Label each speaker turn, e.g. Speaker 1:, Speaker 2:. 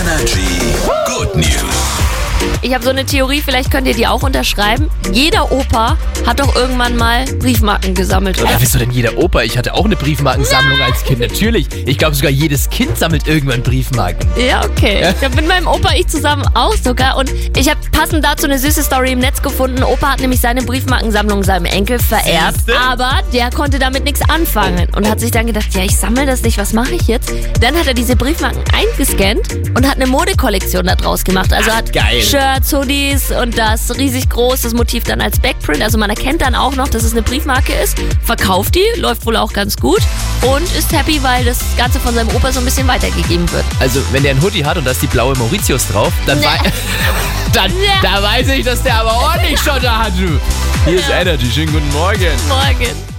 Speaker 1: Energy.
Speaker 2: Ich habe so eine Theorie, vielleicht könnt ihr die auch unterschreiben. Jeder Opa hat doch irgendwann mal Briefmarken gesammelt, oder?
Speaker 3: Ja, wieso denn jeder Opa? Ich hatte auch eine Briefmarkensammlung als Kind. Natürlich. Ich glaube sogar jedes Kind sammelt irgendwann Briefmarken.
Speaker 2: Ja, okay. Ich habe mit meinem Opa ich zusammen auch sogar. Und ich habe passend dazu eine süße Story im Netz gefunden. Opa hat nämlich seine Briefmarkensammlung seinem Enkel vererbt. Aber der konnte damit nichts anfangen. Und hat sich dann gedacht, ja, ich sammle das nicht, was mache ich jetzt? Dann hat er diese Briefmarken eingescannt und hat eine Modekollektion daraus gemacht. Also hat
Speaker 3: geil.
Speaker 2: Shirts, Hoodies und das riesig groß, das Motiv dann als Backprint. Also man erkennt dann auch noch, dass es eine Briefmarke ist. Verkauft die, läuft wohl auch ganz gut. Und ist happy, weil das Ganze von seinem Opa so ein bisschen weitergegeben wird.
Speaker 3: Also, wenn der ein Hoodie hat und da ist die blaue Mauritius drauf, dann,
Speaker 2: Nee.
Speaker 3: dann
Speaker 2: Nee.
Speaker 3: da weiß ich, dass der aber ordentlich Schotter hat, du. Hier ist
Speaker 2: Ja.
Speaker 3: Energy. Schönen guten Morgen.
Speaker 2: Morgen.